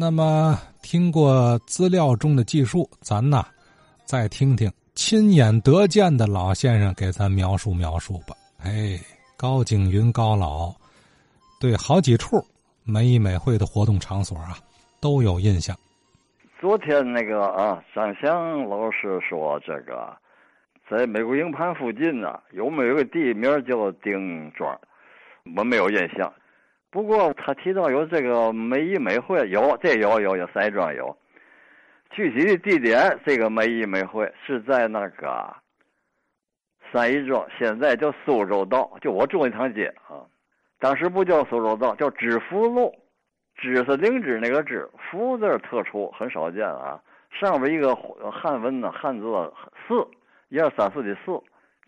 那么，听过资料中的记述，咱呐，再听听亲眼得见的老先生给咱描述描述吧。哎，高景云高老对好几处美以美会的活动场所啊都有印象。昨天那个啊，张翔老师说，这个在美国营盘附近呢，有没有个地名叫丁庄？我没有印象。不过他提到有这个美以美会，有这有有有山庄有。具体的地点，这个美以美会是在那个三义庄，现在叫苏州道，就我住那趟街啊。当时不叫苏州道，叫知福路。知是灵芝那个知，福字特殊，很少见啊。上边一个汉文呢，汉字四，一二三四的四，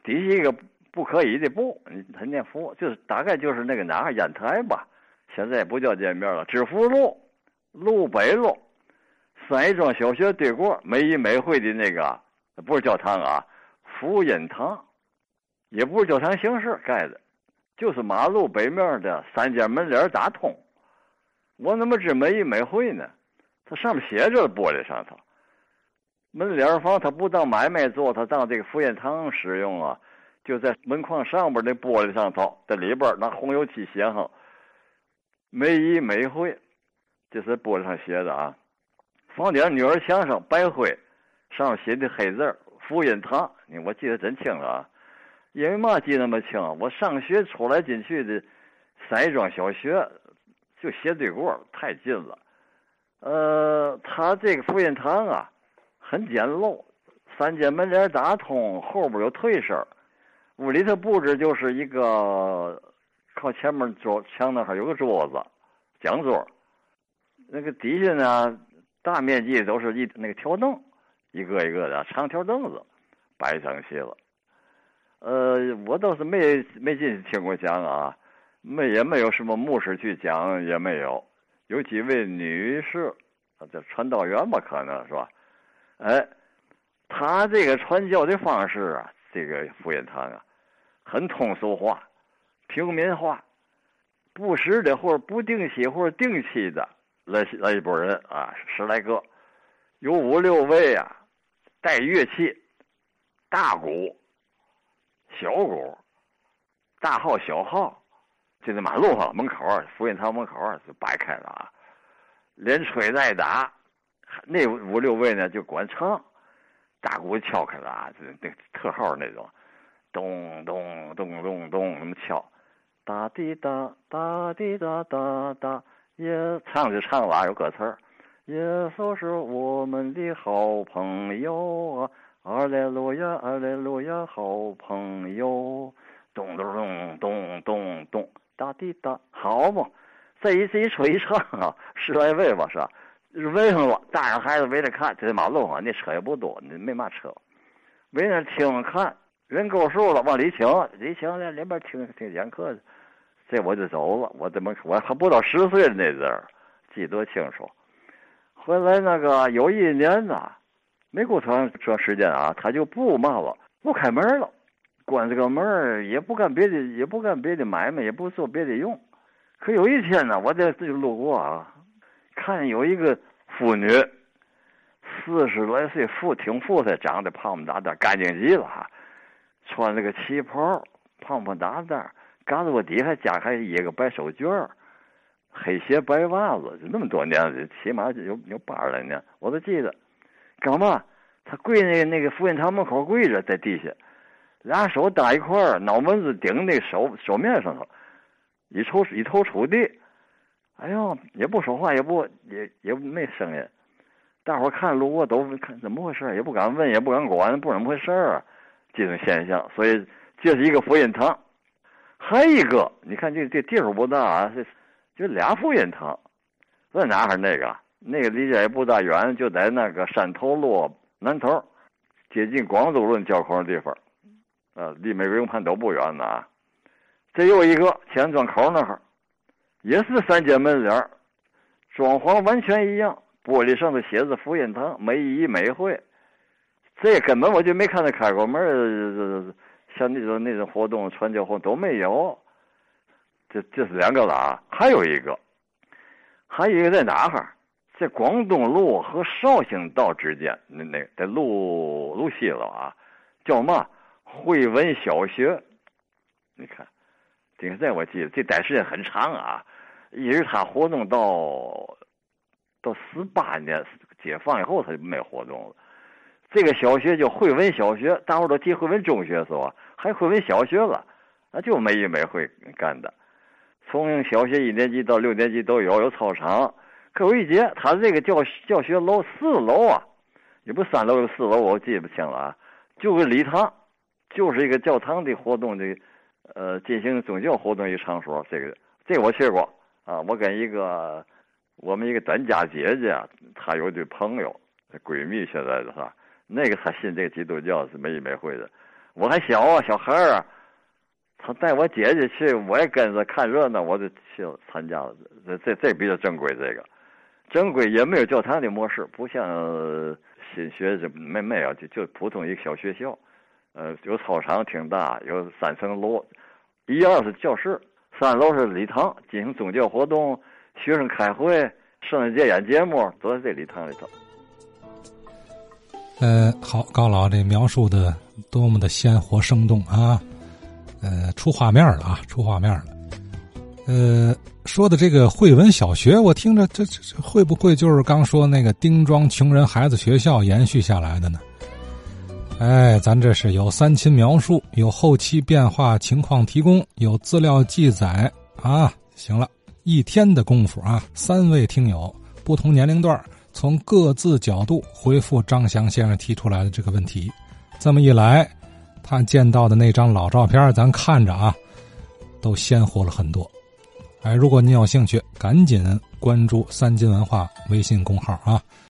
底下一个不可以的不，他念福，就是大概就是那个哪儿烟台吧。现在不叫见面了。知福路，路北路，三义庄小学对过，美以美会的那个不是教堂啊，福音堂，也不是教堂形式盖的，就是马路北面的三间门帘打通。我怎么知美以美会呢？它上面写着玻璃上头，门帘房它不当买卖做，它当这个福音堂使用啊。就在门框上边那玻璃上头，在里边拿红油漆写上“美以美会”，这是玻璃上写的啊。房顶女儿墙上白灰，上写的黑字“福音堂”，你我记得真清了啊。因为嘛记那么清？我上学出来进去的三庄小学。就斜对过，太近了。呃，他这个福音堂啊，很简陋，三间门帘打通，后边有退声。屋里头布置就是一个靠前面桌墙那哈有个桌子，讲桌。那个底下呢，大面积都是一那个条凳，一个一个的长条凳子摆整齐了。呃，我倒是没没进去听过讲啊。没也没有什么牧师去讲，也没有，有几位女士，这传道员吧，可能是吧？哎，他这个传教的方式啊，这个福音堂啊，很通俗化、平民化，不时的或者不定期或者定期的来来一拨人啊，十来个，有五六位啊，带乐器，大鼓、小鼓，大号、小号。就在马路上门口福音堂门口就摆开了啊，连吹带打，那五六位呢就管唱，大鼓敲开了啊，就那特号那种，咚咚咚咚咚那么敲，哒滴哒哒滴哒哒哒，也唱就唱了，有歌词儿，耶稣是我们的好朋友啊，阿莱路亚阿莱路亚好朋友，咚咚咚咚咚咚。哒滴哒，好嘛！这一这一吹一唱啊，十来位吧，是吧？围上了，大人孩子围着看。这马路上那车也不多，那没嘛车，围着听看，人够数了，往里请，里请在里边听听讲课去。这我就走了，我怎么我还不到十岁的那阵儿，记得清楚。后来那个有一年呐，没过长长时间啊，他就不骂了，不开门了。关这个门也不干别的，也不干别的买卖，也不做别的用。可有一天呢，我在这路过啊，看有一个妇女，四十来岁，富挺富态，长得胖胖大大，干净极了哈。穿了个旗袍，胖胖大大，嘎子窝底下夹还一个白手绢黑鞋白袜子，就那么多年了，起码有有八十来年，我都记得。干嘛？他跪那那个福音堂门口跪着，在地下。俩手搭一块儿，脑门子顶那手手面上头，一头一头杵地，哎呦，也不说话，也不也也没声音。大伙看路过都看怎么回事，也不敢问，也不敢管，不怎么回事啊，这种现象。所以这是一个福音堂，还一个，你看这这地方不大啊，这就俩福音堂，在哪儿？那个那个离这也不大远，就在那个山头路南头，接近广州路交口的地方。呃，离美国营盘都不远呢。这又一个前庄口那儿，也是三间门脸装潢完全一样，玻璃上头写着“福音堂美以美会”。这根本我就没看他开过门像那种那种活动、传教活动都没有。这这是两个了啊，还有一个，还有一个在哪哈？在广东路和绍兴道之间，那那在路路西了啊，叫嘛汇文小学。你看，这个在我记得这待时间很长啊，一直他活动到到四八年解放以后，他就没活动了。这个小学叫惠文小学，大伙都提惠文中学是吧？还惠文小学了，那就没一没会干的。从小学一年级到六年级都有，有操场。可有一节，他这个教教学楼四楼啊，也不三楼有四楼，我记不清了啊。就是礼堂，就是一个教堂的活动的，呃，进行宗教活动一场所。这个，这我去过啊。我跟一个我们一个单家姐姐，她有对朋友，闺蜜现在的哈，那个她信这个基督教是没没会的。我还小啊，小孩儿啊。他带我姐姐去，我也跟着看热闹，我就去参加了。这这这比较正规，这个正规也没有教堂的模式，不像新学这没没有，就就普通一个小学校。呃，有操场挺大，有三层楼，一二是教室，三楼是礼堂，进行宗教活动，学生开会，圣诞节演节目都在这礼堂里头。呃，好，高老这描述的多么的鲜活生动啊！呃，出画面了啊，出画面了。呃，说的这个惠文小学，我听着这这会不会就是刚说那个丁庄穷人孩子学校延续下来的呢？哎，咱这是有三亲描述，有后期变化情况提供，有资料记载啊。行了，一天的功夫啊，三位听友不同年龄段从各自角度回复张翔先生提出来的这个问题，这么一来。他见到的那张老照片，咱看着啊，都鲜活了很多。哎，如果您有兴趣，赶紧关注三金文化微信公号啊。